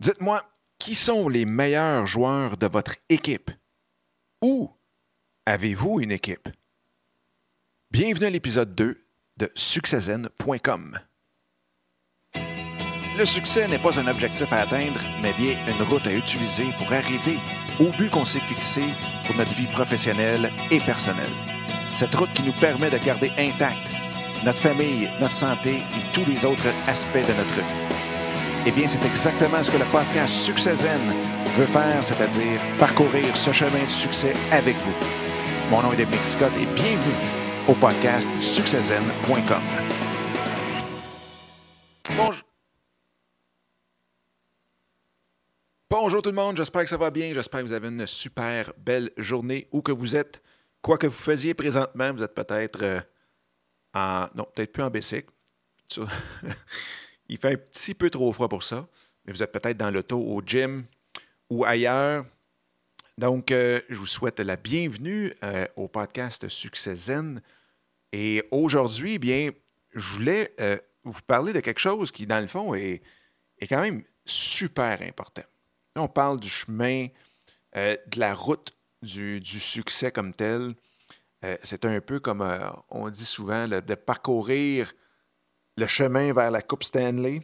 Dites-moi, qui sont les meilleurs joueurs de votre équipe? Ou avez-vous une équipe? Bienvenue à l'épisode 2 de succeszen.com. Le succès n'est pas un objectif à atteindre, mais bien une route à utiliser pour arriver au but qu'on s'est fixé pour notre vie professionnelle et personnelle. Cette route qui nous permet de garder intacte notre famille, notre santé et tous les autres aspects de notre vie. Eh bien, c'est exactement ce que le podcast Succès Zen veut faire, c'est-à-dire parcourir ce chemin de succès avec vous. Mon nom est Dominique Scott et bienvenue au podcast succeszen.com. Bonjour. Bonjour tout le monde, j'espère que ça va bien, j'espère que vous avez une super belle journée où que vous êtes. Quoi que vous faisiez présentement, vous êtes peut-être euh, en... Non, peut-être plus en bicycle. Il fait un petit peu trop froid pour ça, mais vous êtes peut-être dans l'auto, au gym ou ailleurs. Donc, euh, je vous souhaite la bienvenue euh, au podcast Succès Zen. Et aujourd'hui, bien, je voulais euh, vous parler de quelque chose qui, dans le fond, est, est quand même super important. on parle du chemin, de la route du, du succès comme tel. C'est un peu comme on dit souvent, de parcourir le chemin vers la Coupe Stanley,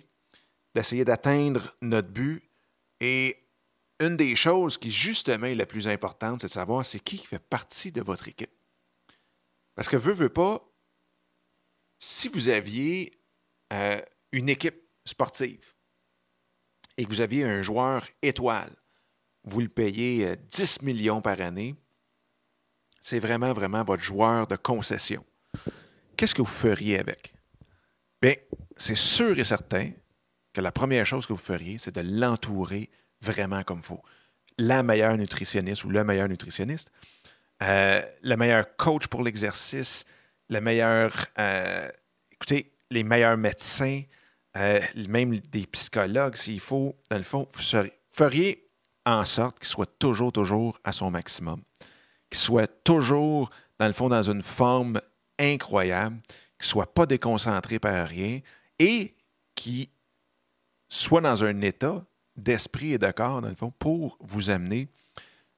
d'essayer d'atteindre notre but. Et une des choses qui, justement, est la plus importante, c'est de savoir c'est qui fait partie de votre équipe. Parce que, veut, veut pas, si vous aviez euh, une équipe sportive et que vous aviez un joueur étoile, vous le payez 10 euh, millions par année, c'est vraiment, vraiment votre joueur de concession. Qu'est-ce que vous feriez avec? Bien, c'est sûr et certain que la première chose que vous feriez, c'est de l'entourer vraiment comme il faut. La meilleure nutritionniste ou le meilleur nutritionniste, euh, le meilleur coach pour l'exercice, le meilleur, euh, écoutez, les meilleurs médecins, euh, même des psychologues, s'il faut, dans le fond, vous feriez en sorte qu'il soit toujours, toujours à son maximum, qu'il soit toujours, dans le fond, dans une forme incroyable, soit pas déconcentré par rien et qui soit dans un état d'esprit et de corps, dans le fond, pour vous amener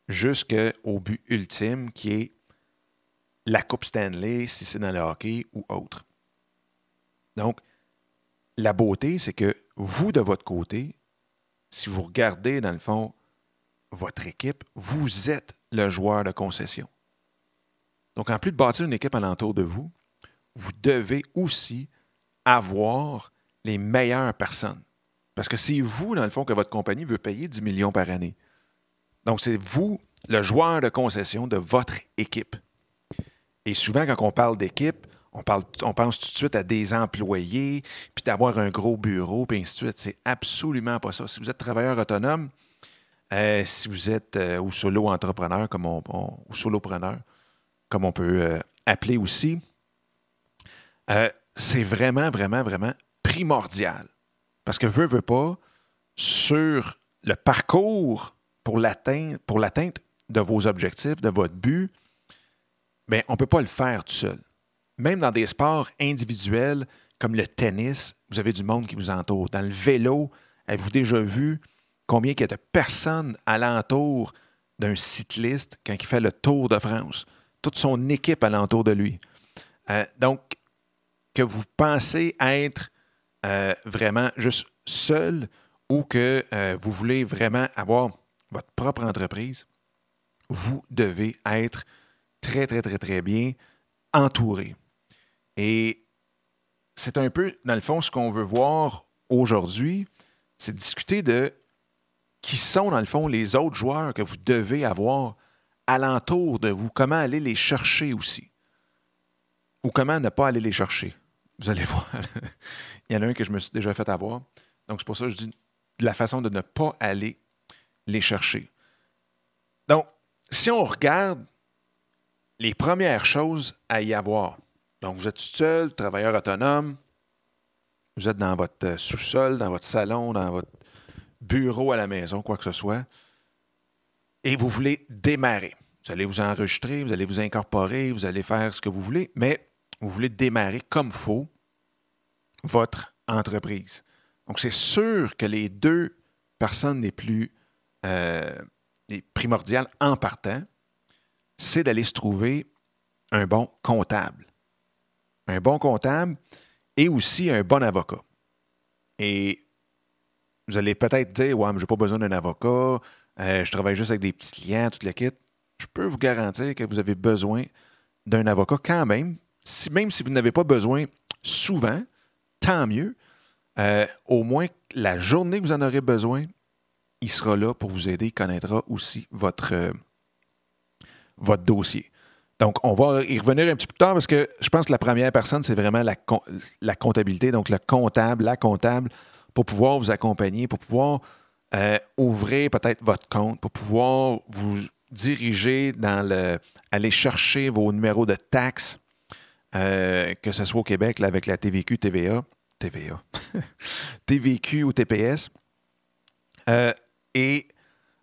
jusqu'au but ultime qui est la Coupe Stanley, si c'est dans le hockey ou autre. Donc, la beauté, c'est que vous, de votre côté, si vous regardez, dans le fond, votre équipe, vous êtes le joueur de concession. Donc, en plus de bâtir une équipe alentour de vous, vous devez aussi avoir les meilleures personnes. Parce que c'est vous, dans le fond, que votre compagnie veut payer 10 millions par année. Donc, c'est vous, le joueur de concession de votre équipe. Et souvent, quand on parle d'équipe, on, parle, on pense tout de suite à des employés, puis d'avoir un gros bureau, puis ainsi de suite. C'est absolument pas ça. Si vous êtes travailleur autonome, euh, si vous êtes euh, ou solo-entrepreneur, comme on, ou solopreneur, comme on peut euh, appeler aussi, euh, c'est vraiment, vraiment, vraiment primordial. Parce que veut, veut pas, sur le parcours pour l'atteinte de vos objectifs, de votre but, bien, on ne peut pas le faire tout seul. Même dans des sports individuels comme le tennis, vous avez du monde qui vous entoure. Dans le vélo, avez-vous déjà vu combien il y a de personnes alentour d'un cycliste quand il fait le Tour de France? Toute son équipe alentour de lui. Euh, donc, que vous pensez être euh, vraiment juste seul ou que euh, vous voulez vraiment avoir votre propre entreprise, vous devez être très, très, très, très bien entouré. Et c'est un peu, dans le fond, ce qu'on veut voir aujourd'hui, c'est discuter de qui sont, dans le fond, les autres joueurs que vous devez avoir alentour de vous, comment aller les chercher aussi, ou comment ne pas aller les chercher? Vous allez voir. Il y en a un que je me suis déjà fait avoir. Donc, c'est pour ça que je dis la façon de ne pas aller les chercher. Donc, si on regarde les premières choses à y avoir, donc vous êtes seul, travailleur autonome, vous êtes dans votre euh, sous-sol, dans votre salon, dans votre bureau à la maison, quoi que ce soit, et vous voulez démarrer. Vous allez vous enregistrer, vous allez vous incorporer, vous allez faire ce que vous voulez, mais vous voulez démarrer comme faut votre entreprise. Donc, c'est sûr que les deux personne n'est plus euh, primordial en partant, c'est d'aller se trouver un bon comptable. Un bon comptable et aussi un bon avocat. Et vous allez peut-être dire Ouais, mais je n'ai pas besoin d'un avocat, euh, je travaille juste avec des petits clients, toute la kit. Je peux vous garantir que vous avez besoin d'un avocat quand même. Même si vous n'avez pas besoin souvent, tant mieux. Euh, au moins, la journée que vous en aurez besoin, il sera là pour vous aider. Il connaîtra aussi votre, euh, votre dossier. Donc, on va y revenir un petit peu plus tard parce que je pense que la première personne, c'est vraiment la, la, comptabilité, donc le comptable, la comptable, pour pouvoir vous accompagner, pour pouvoir euh, ouvrir peut-être votre compte, pour pouvoir vous diriger dans le. aller chercher vos numéros de taxes, euh, que ce soit au Québec avec la TVQ, TVA, TVA, TVQ ou TPS. Euh, et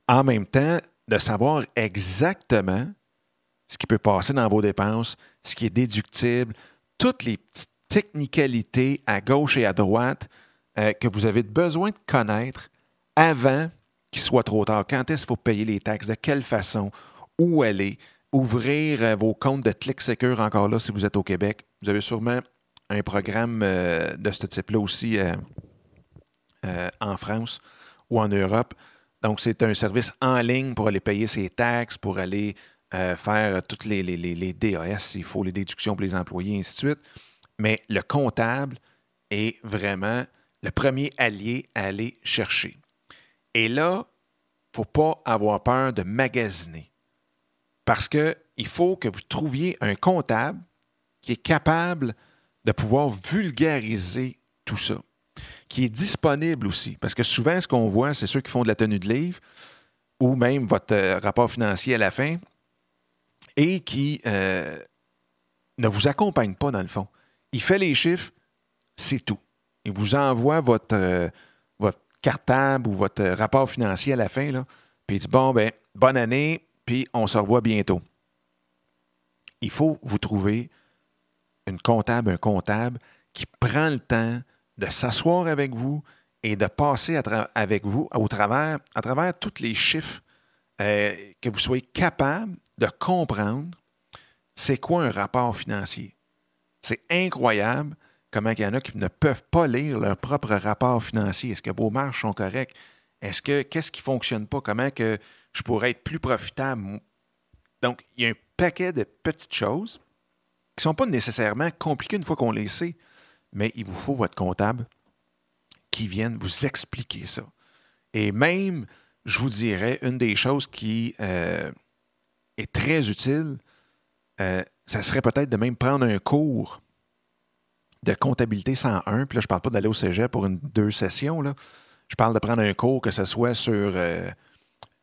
en même temps, de savoir exactement ce qui peut passer dans vos dépenses, ce qui est déductible, toutes les petites technicalités à gauche et à droite euh, que vous avez besoin de connaître avant qu'il soit trop tard. Quand est-ce qu'il faut payer les taxes? De quelle façon? Où aller? Ouvrir euh, vos comptes de ClickSecure encore là si vous êtes au Québec. Vous avez sûrement un programme euh, de ce type-là aussi en France ou en Europe. Donc, c'est un service en ligne pour aller payer ses taxes, pour aller euh, faire toutes les, les, DAS, il faut les déductions pour les employés, ainsi de suite. Mais le comptable est vraiment le premier allié à aller chercher. Et là, il ne faut pas avoir peur de magasiner. Parce qu'il faut que vous trouviez un comptable qui est capable de pouvoir vulgariser tout ça, qui est disponible aussi. Parce que souvent, ce qu'on voit, c'est ceux qui font de la tenue de livre ou même votre euh, rapport financier à la fin, et qui euh, ne vous accompagne pas dans le fond. Il fait les chiffres, c'est tout. Il vous envoie votre, euh, votre cartable ou votre rapport financier à la fin, là, puis il dit Bon, ben, bonne année, puis on se revoit bientôt. Il faut vous trouver une comptable, un comptable qui prend le temps de s'asseoir avec vous et de passer avec vous au travers, à travers tous les chiffres, euh, que vous soyez capable de comprendre c'est quoi un rapport financier. C'est incroyable comment il y en a qui ne peuvent pas lire leur propre rapport financier. Est-ce que vos marges sont correctes? Est-ce que qu'est-ce qui ne fonctionne pas? Comment que je pourrais être plus profitable? Donc, il y a un paquet de petites choses qui ne sont pas nécessairement compliquées une fois qu'on les sait, mais il vous faut votre comptable qui vienne vous expliquer ça. Et même, je vous dirais, une des choses qui, euh, est très utile, euh, ça serait peut-être de même prendre un cours de comptabilité 101. Puis là, je ne parle pas d'aller au cégep pour une deux sessions. Là. Je parle de prendre un cours, que ce soit sur euh,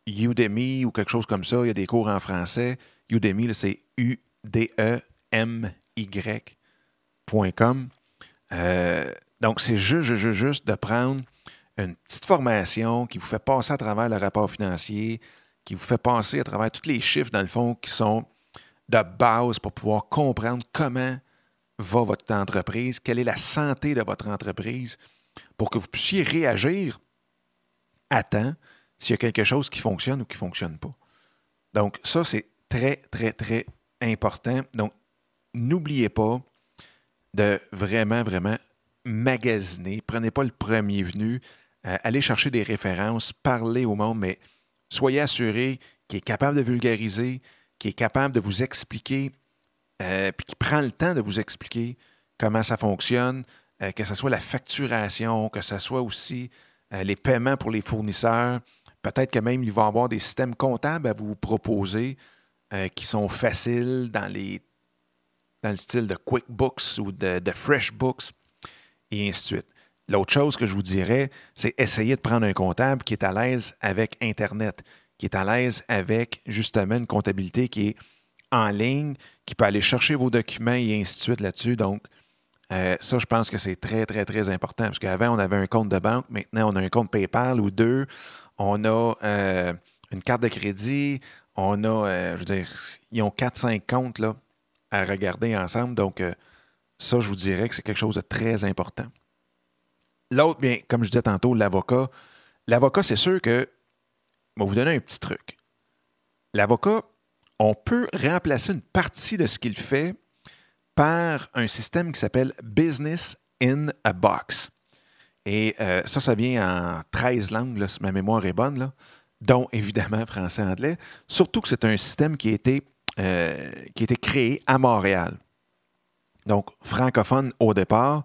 Udemy ou quelque chose comme ça. Il y a des cours en français. Udemy, c'est U-D-E-M-Y.com. Euh, donc, c'est juste, juste, juste de prendre une petite formation qui vous fait passer à travers le rapport financier, qui vous fait passer à travers tous les chiffres, dans le fond, qui sont de base pour pouvoir comprendre comment va votre entreprise, quelle est la santé de votre entreprise, pour que vous puissiez réagir à temps s'il y a quelque chose qui fonctionne ou qui ne fonctionne pas. Donc, ça, c'est très, très, très important. Donc, n'oubliez pas de vraiment, vraiment magasiner. Prenez pas le premier venu. Euh, allez chercher des références, parlez au monde, mais soyez assuré qu'il est capable de vulgariser, qu'il est capable de vous expliquer, euh, puis qu'il prend le temps de vous expliquer comment ça fonctionne, euh, que ce soit la facturation, que ce soit aussi les paiements pour les fournisseurs. Peut-être que même il va avoir des systèmes comptables à vous proposer qui sont faciles dans, les, dans le style de QuickBooks ou de, de FreshBooks et ainsi de suite. L'autre chose que je vous dirais, c'est essayer de prendre un comptable qui est à l'aise avec Internet, qui est à l'aise avec justement une comptabilité qui est en ligne, qui peut aller chercher vos documents et ainsi de suite là-dessus. Donc, euh, ça, je pense que c'est très, très, très important. Parce qu'avant, on avait un compte de banque, maintenant, on a un compte PayPal ou deux. On a euh, une carte de crédit. On a, euh, je veux dire, ils ont 4-5 comptes à regarder ensemble. Donc, ça, je vous dirais que c'est quelque chose de très important. L'autre, bien, comme je disais tantôt, l'avocat, l'avocat, c'est sûr que. Je vais vous donner un petit truc. L'avocat, on peut remplacer une partie de ce qu'il fait par un système qui s'appelle Business in a Box. Et euh, ça, ça vient en 13 langues, si ma mémoire est bonne, dont évidemment français et anglais. Surtout que c'est un système qui a, été, euh, qui a été créé à Montréal. Donc, francophone au départ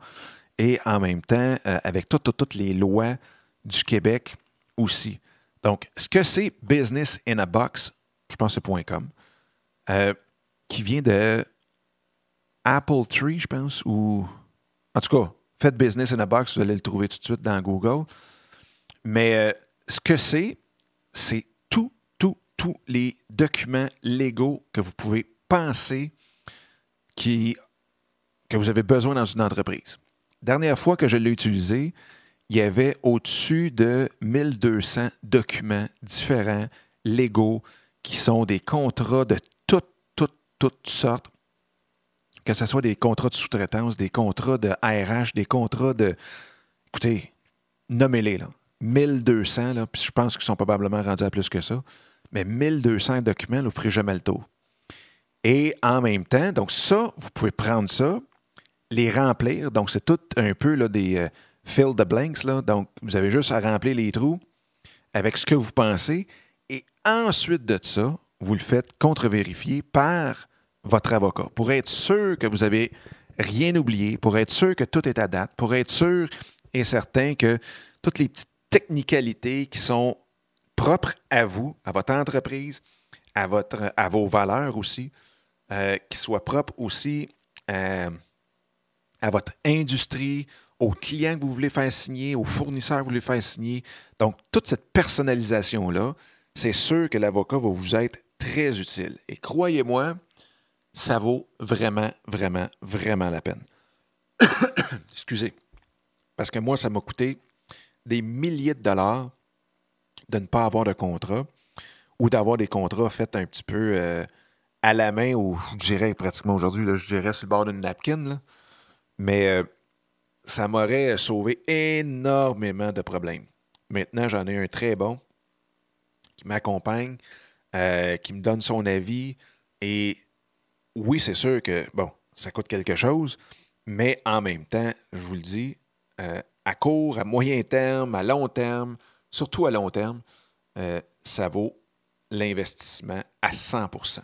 et en même temps euh, avec toutes, toutes les lois du Québec aussi. Donc, ce que c'est Business in a Box, je pense que c'est .com, qui vient de Apple Tree, je pense, ou en tout cas, faites Business in a Box, vous allez le trouver tout de suite dans Google. Mais euh, ce que c'est, c'est tout, tout, tous les documents légaux que vous pouvez penser que vous avez besoin dans une entreprise. Dernière fois que je l'ai utilisé, il y avait au-dessus de 1200 documents différents, légaux, qui sont des contrats de toutes, toutes, toutes sortes que ce soit des contrats de sous-traitance, des contrats de RH, des contrats de. Écoutez, nommez-les, là. 1200, là, puis je pense qu'ils sont probablement rendus à plus que ça. Mais 1200 documents, vous ne ferez jamais le tour. Et en même temps, donc ça, vous pouvez prendre ça, les remplir. Donc, c'est tout un peu là, des euh, fill the blanks. Là. Donc, vous avez juste à remplir les trous avec ce que vous pensez. Et ensuite de ça, vous le faites contre-vérifier par votre avocat, pour être sûr que vous n'avez rien oublié, pour être sûr que tout est à date, pour être sûr et certain que toutes les petites technicalités qui sont propres à vous, à votre entreprise, à, votre, à vos valeurs aussi, euh, qui soient propres aussi euh, à votre industrie, aux clients que vous voulez faire signer, aux fournisseurs que vous voulez faire signer. Donc, toute cette personnalisation-là, c'est sûr que l'avocat va vous être très utile. Et croyez-moi, ça vaut vraiment, vraiment, vraiment la peine. Excusez. Parce que moi, ça m'a coûté des milliers de dollars de ne pas avoir de contrat ou d'avoir des contrats faits un petit peu euh, à la main ou je dirais pratiquement aujourd'hui, je dirais sur le bord d'une napkin. Mais euh, ça m'aurait sauvé énormément de problèmes. Maintenant, j'en ai un très bon qui m'accompagne, euh, qui me donne son avis et oui, c'est sûr que, ça coûte quelque chose, mais en même temps, je vous le dis, euh, à court, à moyen terme, à long terme, surtout à long terme, euh, ça vaut l'investissement à 100%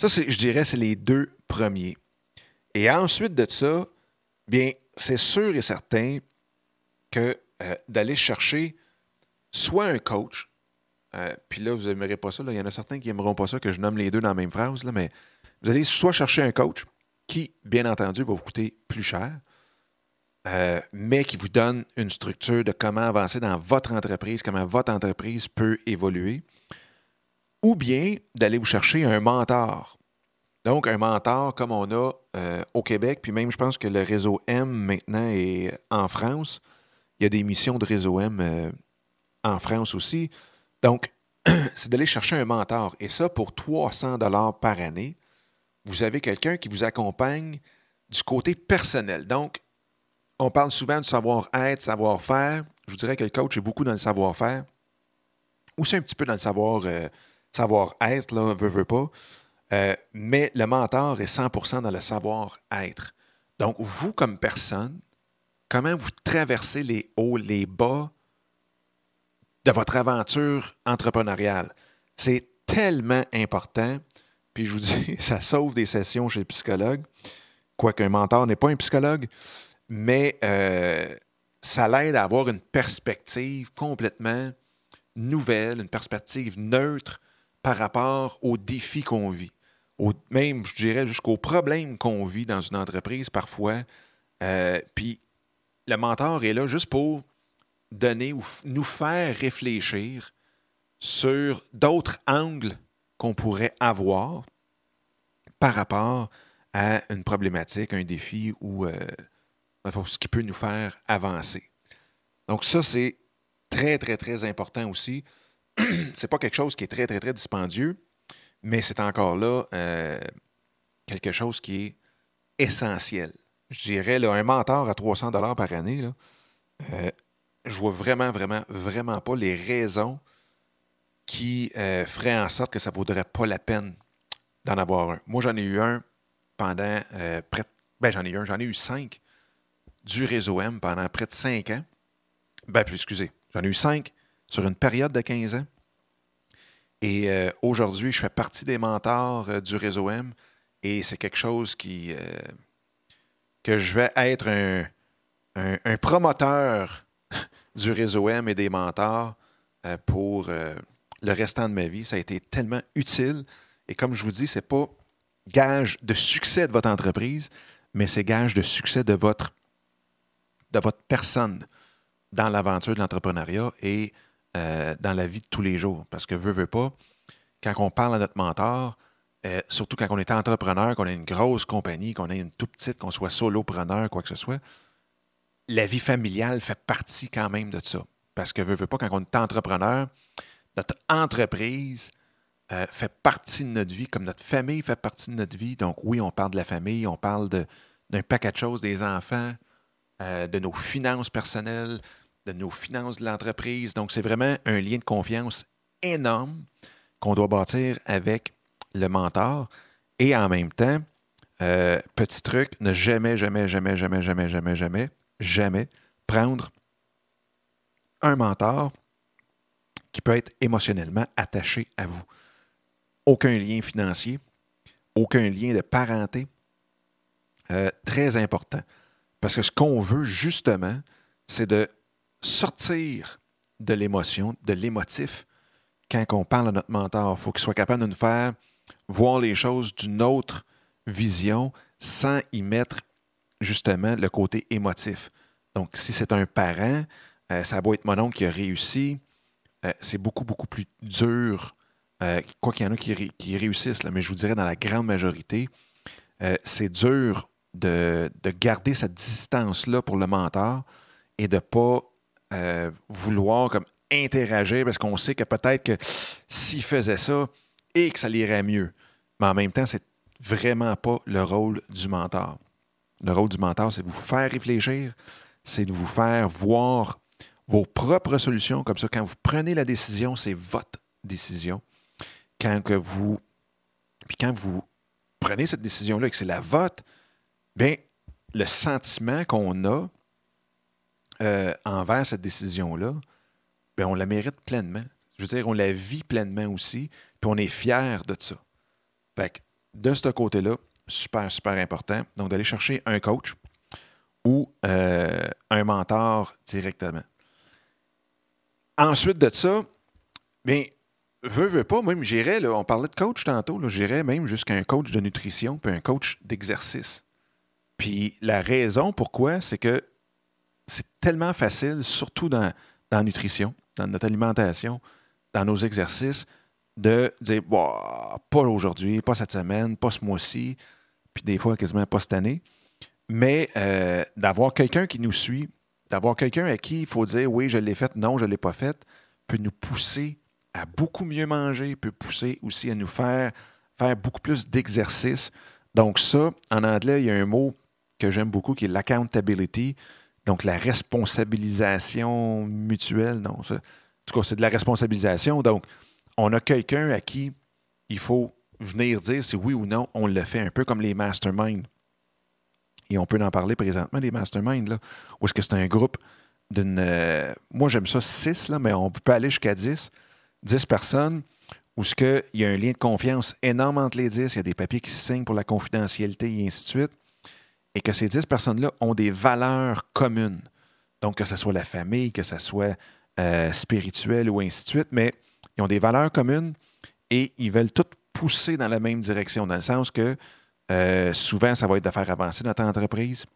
Ça, je dirais, c'est les deux premiers. Et ensuite de ça, bien, c'est sûr et certain que euh, d'aller chercher soit un coach, euh, puis là, vous n'aimerez pas ça. Il y en a certains qui n'aimeront pas ça que je nomme les deux dans la même phrase. Là, mais vous allez soit chercher un coach qui, bien entendu, va vous coûter plus cher, euh, mais qui vous donne une structure de comment avancer dans votre entreprise, comment votre entreprise peut évoluer, ou bien d'aller vous chercher un mentor. Donc, un mentor comme on a euh, au Québec, puis même je pense que le réseau M maintenant est en France. Il y a des missions de réseau M en France aussi. Donc, c'est d'aller chercher un mentor. Et ça, pour 300 dollars par année, vous avez quelqu'un qui vous accompagne du côté personnel. Donc, on parle souvent du savoir-être, savoir-faire. Je vous dirais que le coach est beaucoup dans le savoir-faire. Ou c'est un petit peu dans le savoir, euh, savoir-être, là, veut, veut pas. Euh, mais le mentor est 100% dans le savoir-être. Donc, vous, comme personne, comment vous traversez les hauts, les bas de votre aventure entrepreneuriale. C'est tellement important. Puis je vous dis, ça sauve des sessions chez le psychologue. Quoique un mentor n'est pas un psychologue, mais euh, ça l'aide à avoir une perspective complètement nouvelle, une perspective neutre par rapport aux défis qu'on vit. même, je dirais, jusqu'aux problèmes qu'on vit dans une entreprise parfois. Euh, puis le mentor est là juste pour donner ou nous faire réfléchir sur d'autres angles qu'on pourrait avoir par rapport à une problématique, un défi ou euh, ce qui peut nous faire avancer. Donc ça, c'est très, très, très important aussi. c'est pas quelque chose qui est très, très, très dispendieux, mais c'est encore là euh, quelque chose qui est essentiel. Je dirais, un mentor à 300 dollars par année, euh, je vois vraiment, vraiment, vraiment pas les raisons qui euh, feraient en sorte que ça ne vaudrait pas la peine d'en avoir un. Moi, j'en ai eu un pendant euh, près ben, j'en ai eu un, j'en ai eu cinq du réseau M pendant près de cinq ans. Ben, puis excusez, j'en ai eu cinq sur une période de 15 ans. Et euh, aujourd'hui, je fais partie des mentors du réseau M et c'est quelque chose qui que je vais être un, un promoteur du réseau M et des mentors pour le restant de ma vie. Ça a été tellement utile. Et comme je vous dis, ce n'est pas gage de succès de votre entreprise, mais c'est gage de succès de votre, personne dans l'aventure de l'entrepreneuriat et euh, dans la vie de tous les jours. Parce que veut, veut pas, quand on parle à notre mentor, euh, surtout quand on est entrepreneur, qu'on a une grosse compagnie, qu'on a une toute petite, qu'on soit solopreneur, quoi que ce soit, la vie familiale fait partie quand même de ça. Parce que veut, veut pas, quand on est entrepreneur, notre entreprise euh, fait partie de notre vie, comme notre famille fait partie de notre vie. Donc oui, on parle de la famille, on parle d'un paquet de choses, des enfants, euh, de nos finances personnelles, de nos finances de l'entreprise. Donc c'est vraiment un lien de confiance énorme qu'on doit bâtir avec le mentor. Et en même temps, euh, petit truc, ne jamais, jamais, jamais, jamais, jamais, jamais, jamais, jamais prendre un mentor qui peut être émotionnellement attaché à vous. Aucun lien financier, aucun lien de parenté. Euh, très important. Parce que ce qu'on veut, justement, c'est de sortir de l'émotion, de l'émotif, quand on parle à notre mentor. Il faut qu'il soit capable de nous faire voir les choses d'une autre vision sans y mettre justement le côté émotif. Donc, si c'est un parent, euh, ça va être mon oncle qui a réussi, euh, c'est beaucoup, beaucoup plus dur. Euh, quoi qu'il y en a qui, réussissent, mais je vous dirais dans la grande majorité, c'est dur de, garder cette distance-là pour le mentor et de ne pas vouloir comme interagir parce qu'on sait que peut-être que s'il faisait ça et que ça l'irait mieux. Mais en même temps, c'est vraiment pas le rôle du mentor. Le rôle du mentor, c'est de vous faire réfléchir, c'est de vous faire voir vos propres solutions. Comme ça, quand vous prenez la décision, c'est votre décision. Quand que vous, puis quand vous prenez cette décision-là et que c'est la vôtre, bien, le sentiment qu'on a euh, envers cette décision-là, bien, on la mérite pleinement. Je veux dire, on la vit pleinement aussi, puis on est fier de ça. Fait que, de ce côté-là, super, super important. Donc, d'aller chercher un coach ou euh, un mentor directement. Ensuite de ça, bien, veux, veux pas, même j'irais, on parlait de coach tantôt, j'irais même jusqu'à un coach de nutrition puis un coach d'exercice. Puis la raison pourquoi, c'est que c'est tellement facile, surtout dans, dans la nutrition, dans notre alimentation, dans nos exercices, de dire bah, pas aujourd'hui, pas cette semaine, pas ce mois-ci, puis des fois quasiment pas cette année, mais euh, d'avoir quelqu'un qui nous suit, D'avoir quelqu'un à qui il faut dire oui, je l'ai fait, non, je ne l'ai pas fait, peut nous pousser à beaucoup mieux manger, peut pousser aussi à nous faire faire beaucoup plus d'exercices. Donc ça, en anglais, il y a un mot que j'aime beaucoup qui est l'accountability, donc la responsabilisation mutuelle. Non, ça, en tout cas, c'est de la responsabilisation. Donc, on a quelqu'un à qui il faut venir dire si oui ou non on le fait, un peu comme les masterminds. Et on peut en parler présentement, les masterminds, là, où est-ce que c'est un groupe d'une. Euh, moi, j'aime ça 6, là, mais on peut aller jusqu'à 10. 10 personnes où ce que, il y a un lien de confiance énorme entre les 10, il y a des papiers qui se signent pour la confidentialité et ainsi de suite, et que ces 10 personnes-là ont des valeurs communes. Donc, que ce soit la famille, que ce soit euh, spirituel ou ainsi de suite, mais ils ont des valeurs communes et ils veulent toutes pousser dans la même direction, dans le sens que euh, souvent, ça va être de faire avancer notre entreprise.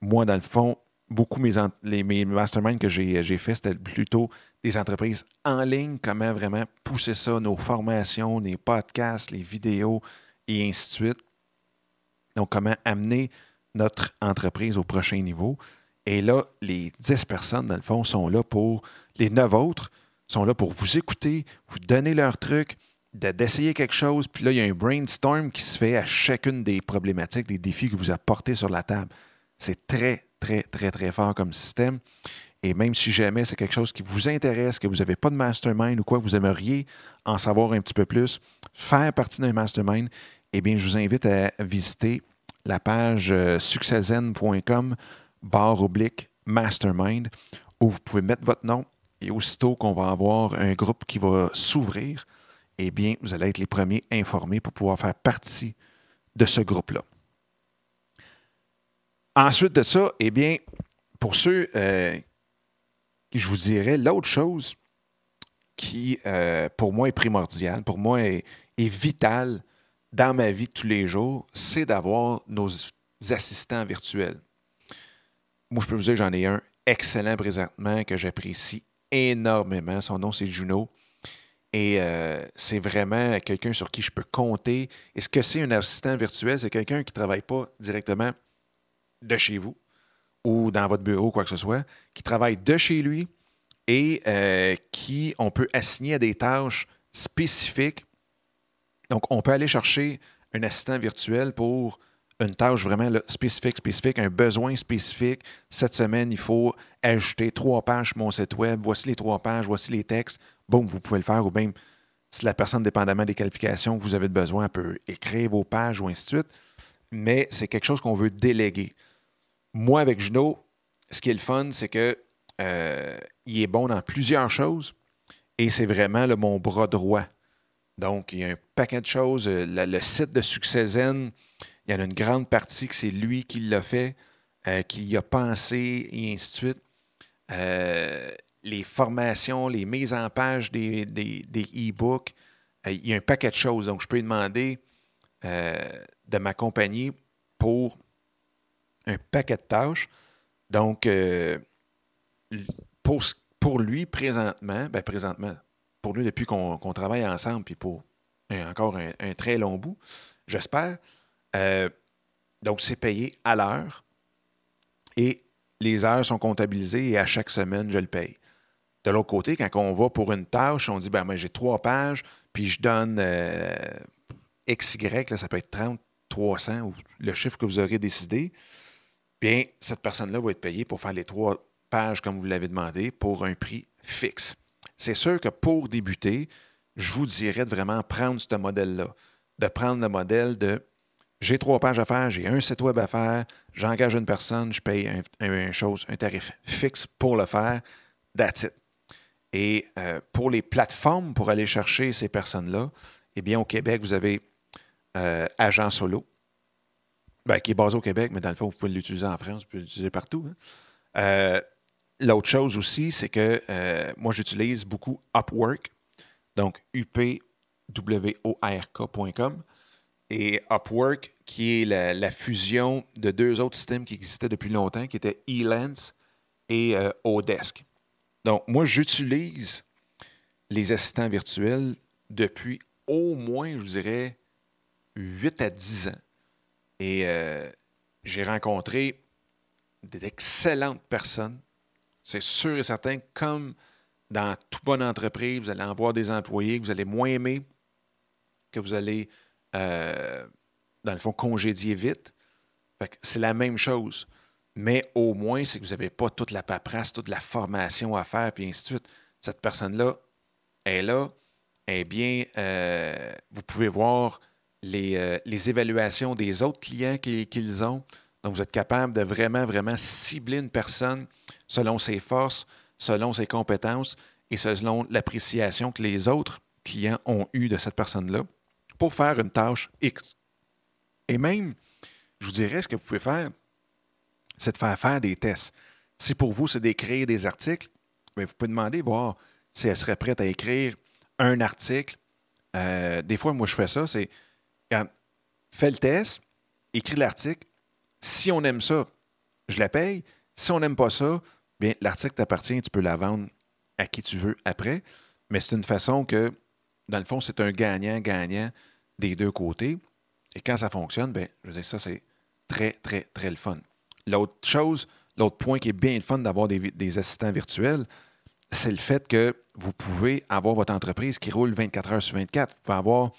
Moi, dans le fond, beaucoup mes, les, mes masterminds que j'ai fait, c'était plutôt des entreprises en ligne, comment vraiment pousser ça, nos formations, les podcasts, les vidéos et ainsi de suite. Donc, comment amener notre entreprise au prochain niveau. Et là, les 10 personnes, dans le fond, sont là pour, les 9 autres sont là pour vous écouter, vous donner leurs trucs, d'essayer quelque chose, puis là, il y a un brainstorm qui se fait à chacune des problématiques, des défis que vous apportez sur la table. C'est très, très, très, très fort comme système. Et même si jamais c'est quelque chose qui vous intéresse, que vous n'avez pas de mastermind ou quoi, vous aimeriez en savoir un petit peu plus, faire partie d'un mastermind, eh bien, je vous invite à visiter la page euh, succeszen.com barre oblique mastermind où vous pouvez mettre votre nom et aussitôt qu'on va avoir un groupe qui va s'ouvrir, eh bien, vous allez être les premiers informés pour pouvoir faire partie de ce groupe-là. Ensuite de ça, eh bien, pour ceux euh, je vous dirais, l'autre chose qui, euh, pour moi, est primordiale, pour moi, est, est vitale dans ma vie de tous les jours, c'est d'avoir nos assistants virtuels. Moi, je peux vous dire, j'en ai un excellent présentement que j'apprécie énormément. Son nom, c'est Juno. Et euh, c'est vraiment quelqu'un sur qui je peux compter. Et ce que c'est un assistant virtuel, c'est quelqu'un qui ne travaille pas directement de chez vous ou dans votre bureau, quoi que ce soit, qui travaille de chez lui et euh, qui on peut assigner à des tâches spécifiques. Donc, on peut aller chercher un assistant virtuel pour une tâche vraiment spécifique, spécifique, un besoin spécifique. Cette semaine, il faut ajouter trois pages sur mon site web. Voici les trois pages, voici les textes. Boum, vous pouvez le faire. Ou bien, si la personne, dépendamment des qualifications que vous avez besoin, peut écrire vos pages ou ainsi de suite. Mais c'est quelque chose qu'on veut déléguer. Moi, avec Juno, ce qui est le fun, c'est que euh, il est bon dans plusieurs choses et c'est vraiment le, mon bras droit. Donc, il y a un paquet de choses. Le, le site de Succès Zen, il y en a une grande partie que c'est lui qui l'a fait, euh, qui y a pensé, et ainsi de suite. Euh, les formations, les mises en page des, e-books, euh, il y a un paquet de choses. Donc, je peux lui demander de m'accompagner pour un paquet de tâches. Donc, pour, pour, lui, présentement, ben présentement, pour lui, depuis qu'on travaille ensemble, puis pour encore un très long bout, j'espère, euh, donc, c'est payé à l'heure et les heures sont comptabilisées et à chaque semaine, je le paye. De l'autre côté, quand on va pour une tâche, on dit ben, moi, j'ai trois pages, puis je donne euh, XY, ça peut être 30, 300 ou le chiffre que vous aurez décidé. Bien, cette personne-là va être payée pour faire les trois pages comme vous l'avez demandé pour un prix fixe. C'est sûr que pour débuter, je vous dirais de vraiment prendre ce modèle-là, de prendre le modèle de j'ai trois pages à faire, j'ai un site web à faire, j'engage une personne, je paye un, chose, un tarif fixe pour le faire. That's it. Et euh, pour les plateformes pour aller chercher ces personnes-là, eh bien, au Québec, vous avez euh, Agent Solo, ben, qui est basé au Québec, mais dans le fond, vous pouvez l'utiliser en France, vous pouvez l'utiliser partout. Hein. Euh, l'autre chose aussi, c'est que moi, j'utilise beaucoup Upwork, donc upwork.com et Upwork, qui est la, fusion de deux autres systèmes qui existaient depuis longtemps, qui étaient Elance et euh, Odesk. Donc, moi, j'utilise les assistants virtuels depuis au moins, je dirais, 8 à 10 ans. Et euh, j'ai rencontré d'excellentes personnes. C'est sûr et certain, comme dans toute bonne entreprise, vous allez en des employés que vous allez moins aimer, que vous allez euh, dans le fond, congédier vite. C'est la même chose. Mais au moins, c'est que vous n'avez pas toute la paperasse, toute la formation à faire, puis ainsi de suite. Cette personne-là est là. Eh bien, euh, vous pouvez voir les, euh, les, évaluations des autres clients qu'ils ont. Donc, vous êtes capable de vraiment, vraiment cibler une personne selon ses forces, selon ses compétences et selon l'appréciation que les autres clients ont eue de cette personne-là pour faire une tâche X. Et même, je vous dirais, ce que vous pouvez faire, c'est de faire faire des tests. Si pour vous, c'est d'écrire des articles, bien, vous pouvez demander, voir si elle serait prête à écrire un article. Euh, des fois, moi, je fais ça, c'est fais le test, écris l'article. Si on aime ça, je la paye. Si on n'aime pas ça, bien, l'article t'appartient, tu peux la vendre à qui tu veux après. Mais c'est une façon que, dans le fond, c'est un gagnant-gagnant des deux côtés. Et quand ça fonctionne, ben, je veux dire, ça, c'est très, très, très le fun. L'autre chose, l'autre point qui est bien le fun d'avoir des, assistants virtuels, c'est le fait que vous pouvez avoir votre entreprise qui roule 24 heures sur 24. Vous pouvez avoir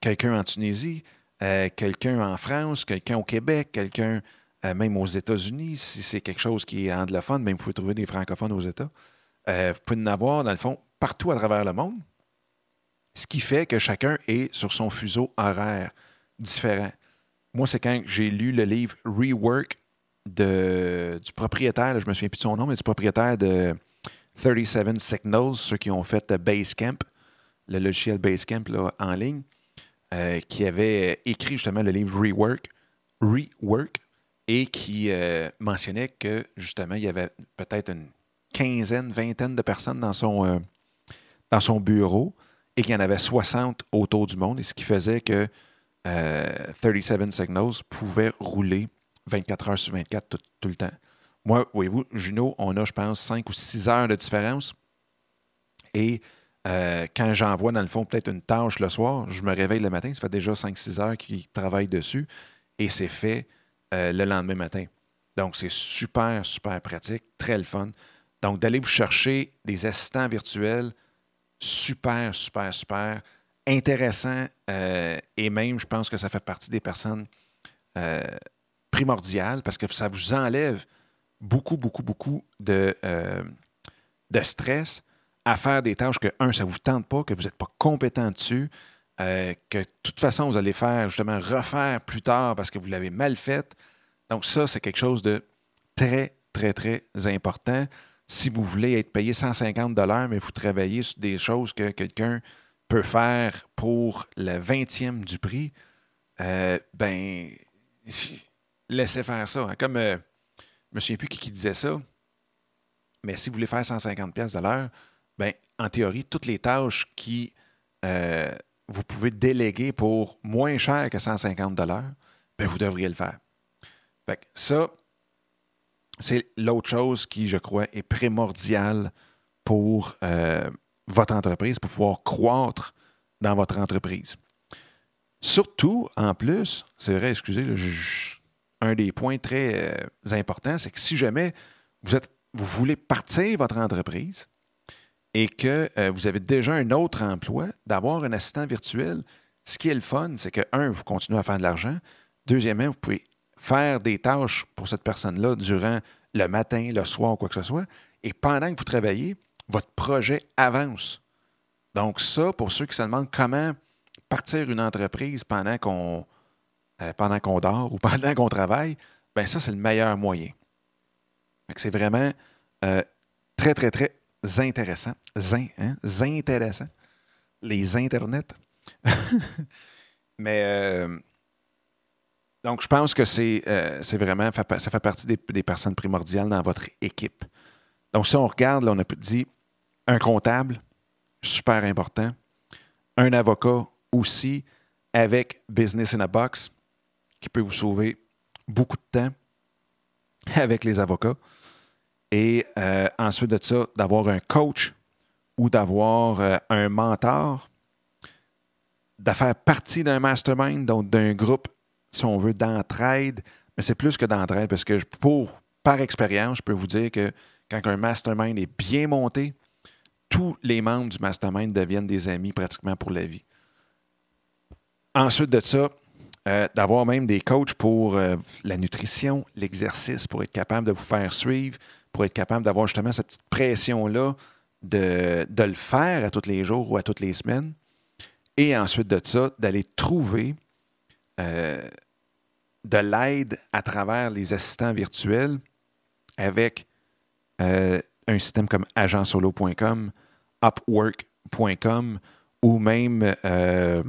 quelqu'un en Tunisie, euh, quelqu'un en France, quelqu'un au Québec, quelqu'un euh, même aux États-Unis, si c'est quelque chose qui est anglophone, même vous pouvez trouver des francophones aux États. Euh, vous pouvez en avoir, dans le fond, partout à travers le monde. Ce qui fait que chacun est sur son fuseau horaire différent. Moi, c'est quand j'ai lu le livre Rework de, du propriétaire, je me souviens plus de son nom, mais du propriétaire de 37 Signals, ceux qui ont fait Basecamp, le logiciel Basecamp là, en ligne, euh, qui avait écrit justement le livre Rework, Rework et qui euh, mentionnait que justement, il y avait peut-être une quinzaine, vingtaine de personnes dans son, euh, dans son bureau et qu'il y en avait 60 autour du monde, et ce qui faisait que 37 Signals pouvait rouler 24 heures sur 24 tout, le temps. Moi, voyez-vous, Juno, on a, je pense, 5 ou 6 heures de différence. Et euh, quand j'envoie, dans le fond, peut-être une tâche le soir, je me réveille le matin, ça fait déjà 5-6 heures qu'il travaille dessus et c'est fait euh, le lendemain matin. Donc, c'est super, super pratique, très le fun. Donc, d'aller vous chercher des assistants virtuels, super, super, super intéressant euh, et même, je pense que ça fait partie des personnes primordiales parce que ça vous enlève beaucoup, beaucoup, beaucoup de, de stress à faire des tâches que, un, ça ne vous tente pas, que vous n'êtes pas compétent dessus, euh, que de toute façon, vous allez faire justement refaire plus tard parce que vous l'avez mal fait. Donc, ça, c'est quelque chose de très, très, très important. Si vous voulez être payé 150 mais vous travaillez sur des choses que quelqu'un peut faire pour le vingtième du prix, euh, ben, laissez faire ça. Comme, euh, je me souviens plus qui, disait ça, mais si vous voulez faire 150 de l'heure, Bien, en théorie, toutes les tâches qui euh, vous pouvez déléguer pour moins cher que 150 bien, vous devriez le faire. ça, c'est l'autre chose qui, je crois, est primordiale pour euh, votre entreprise, pour pouvoir croître dans votre entreprise. Surtout, en plus, c'est vrai, excusez, un des points très euh, importants, c'est que si jamais vous voulez partir votre entreprise, et que euh, vous avez déjà un autre emploi, d'avoir un assistant virtuel, ce qui est le fun, c'est que, un, vous continuez à faire de l'argent. Deuxièmement, vous pouvez faire des tâches pour cette personne-là durant le matin, le soir, quoi que ce soit. Et pendant que vous travaillez, votre projet avance. Donc, ça, pour ceux qui se demandent comment partir une entreprise pendant qu'on euh, pendant qu'on dort ou pendant qu'on travaille, bien ça, c'est le meilleur moyen. C'est vraiment euh, très, très, très intéressants. Zin, hein? intéressants. Les internets. Mais euh, donc, je pense que c'est euh, vraiment, ça fait partie des, personnes primordiales dans votre équipe. Donc, si on regarde, là, on a dit un comptable, super important. Un avocat aussi, avec Business in a Box, qui peut vous sauver beaucoup de temps avec les avocats. Et euh, ensuite de ça, d'avoir un coach ou d'avoir euh, un mentor, de faire partie d'un mastermind, donc d'un groupe, si on veut, d'entraide. Mais c'est plus que d'entraide parce que pour, par expérience, je peux vous dire que quand un mastermind est bien monté, tous les membres du mastermind deviennent des amis pratiquement pour la vie. Ensuite de ça, euh, d'avoir même des coachs pour la nutrition, l'exercice, pour être capable de vous faire suivre, pour être capable d'avoir justement cette petite pression-là de, le faire à tous les jours ou à toutes les semaines. Et ensuite de ça, d'aller trouver euh, de l'aide à travers les assistants virtuels avec euh, un système comme agentsolo.com, upwork.com ou même euh,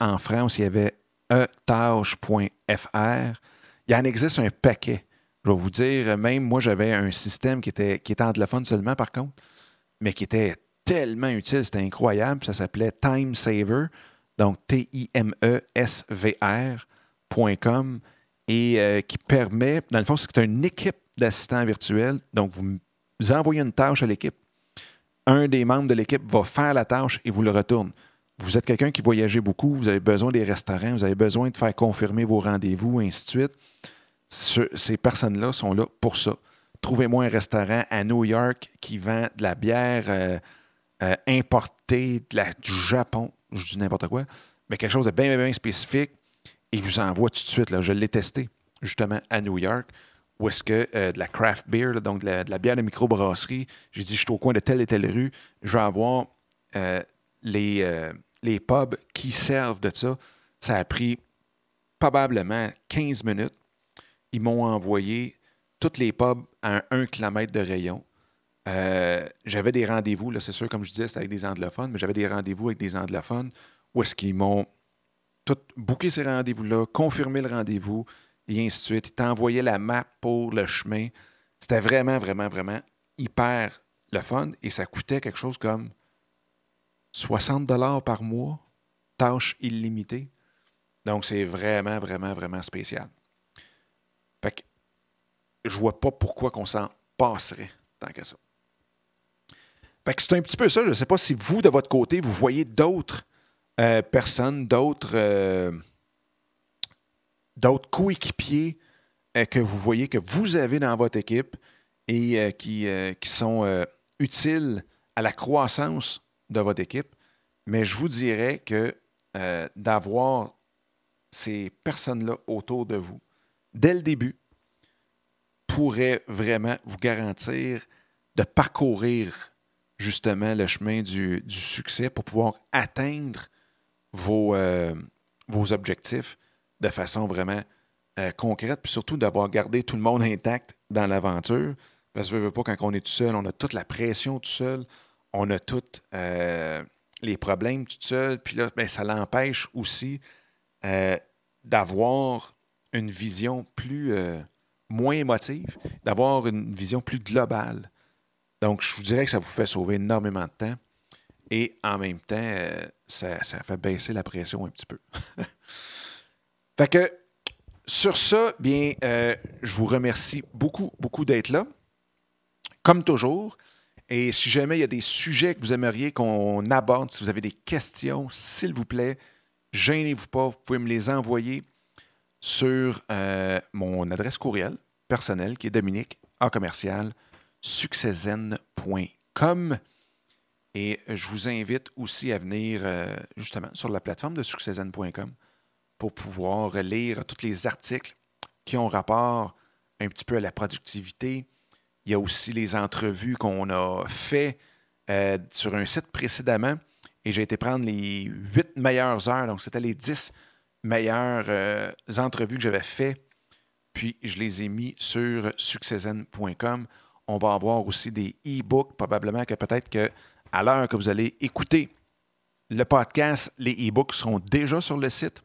en France, il y avait etâche.fr. Il en existe un paquet. Je vais vous dire, même moi, j'avais un système qui était, qui était anglophone seulement, par contre, mais qui était tellement utile, c'était incroyable. Ça s'appelait Time Saver, donc T-I-M-E-S-V-R.com, et euh, qui permet, dans le fond, c'est une équipe d'assistants virtuels. Donc, vous, envoyez une tâche à l'équipe. Un des membres de l'équipe va faire la tâche et vous le retourne. Vous êtes quelqu'un qui voyageait beaucoup, vous avez besoin des restaurants, vous avez besoin de faire confirmer vos rendez-vous, ainsi de suite ces personnes-là sont là pour ça. Trouvez-moi un restaurant à New York qui vend de la bière euh, euh, importée du Japon, je dis n'importe quoi, mais quelque chose de bien, bien, spécifique. il vous envoie tout de suite. Là, je l'ai testé justement à New York, où est-ce que euh, de la craft beer, donc de la, bière de microbrasserie, j'ai dit, je suis au coin de telle et telle rue, je vais avoir euh, les, euh, les pubs qui servent de ça. Ça a pris probablement 15 minutes. Ils m'ont envoyé toutes les pubs à un, kilomètre de rayon. J'avais des rendez-vous, là, c'est sûr, comme je disais, c'était avec des anglophones, mais j'avais des rendez-vous avec des anglophones où est-ce qu'ils m'ont tout booké ces rendez-vous-là, confirmé le rendez-vous, et ainsi de suite. Ils t'envoyaient la map pour le chemin. C'était vraiment, vraiment, vraiment hyper le fun et ça coûtait quelque chose comme 60 dollars par mois, tâche illimitée. Donc, c'est vraiment, vraiment, vraiment spécial. Fait que je vois pas pourquoi qu'on s'en passerait tant que ça. C'est un petit peu ça. Je ne sais pas si vous, de votre côté, vous voyez d'autres euh, personnes, d'autres euh, coéquipiers euh, que vous voyez que vous avez dans votre équipe et qui, qui sont utiles à la croissance de votre équipe. Mais je vous dirais que d'avoir ces personnes-là autour de vous dès le début pourrait vraiment vous garantir de parcourir justement le chemin du, succès pour pouvoir atteindre vos, euh, objectifs de façon vraiment euh, concrète, puis surtout d'avoir gardé tout le monde intact dans l'aventure. Parce que je veux pas, quand on est tout seul, on a toute la pression tout seul, on a tous euh, les problèmes tout seul, puis là, ben, ça l'empêche aussi d'avoir une vision plus moins émotive, d'avoir une vision plus globale. Donc, je vous dirais que ça vous fait sauver énormément de temps et en même temps, euh, ça, fait baisser la pression un petit peu. fait que sur ça, bien, euh, je vous remercie beaucoup, beaucoup d'être là. Comme toujours. Et si jamais il y a des sujets que vous aimeriez qu'on aborde, si vous avez des questions, s'il vous plaît, gênez-vous pas, vous pouvez me les envoyer sur euh, mon adresse courriel personnelle qui est Dominique en commercial succeszen.com. Et je vous invite aussi à venir euh, justement sur la plateforme de succeszen.com pour pouvoir lire tous les articles qui ont rapport un petit peu à la productivité. Il y a aussi les entrevues qu'on a fait euh, sur un site précédemment et j'ai été prendre les huit meilleures heures. Donc, c'était les dix meilleures euh, entrevues que j'avais fait. Puis, je les ai mis sur succeszen.com. On va avoir aussi des e-books, probablement que peut-être que à l'heure que vous allez écouter le podcast, les e-books seront déjà sur le site.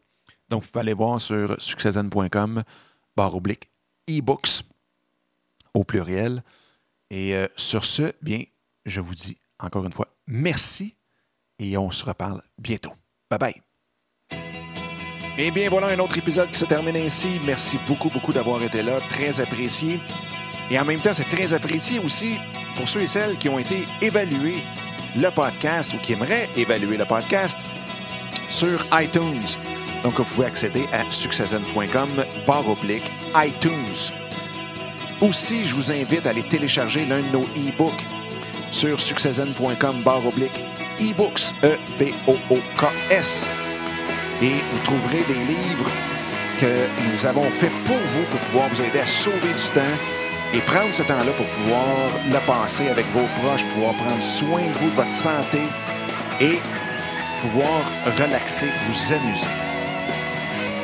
Donc, vous pouvez aller voir sur succession.com, barre oblique, e-books au pluriel. Et euh, sur ce, bien, je vous dis encore une fois merci et on se reparle bientôt. Bye bye. Et bien, voilà un autre épisode qui se termine ainsi. Merci beaucoup, beaucoup d'avoir été là. Très apprécié. Et en même temps, c'est très apprécié aussi pour ceux et celles qui ont été évalués le podcast ou qui aimerait évaluer le podcast sur iTunes. Donc, vous pouvez accéder à succession.com barre oblique iTunes. Aussi, je vous invite à aller télécharger l'un de nos e-books sur succession.com barre oblique e-books, E-B-O-O-K-S. Et vous trouverez des livres que nous avons faits pour vous pour pouvoir vous aider à sauver du temps et prendre ce temps-là pour pouvoir le passer avec vos proches, pouvoir prendre soin de vous, de votre santé et pouvoir relaxer, vous amuser.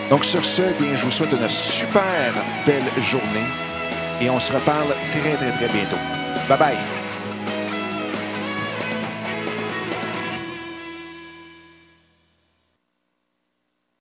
Donc sur ce, bien, je vous souhaite une super belle journée et on se reparle très très très bientôt. Bye bye.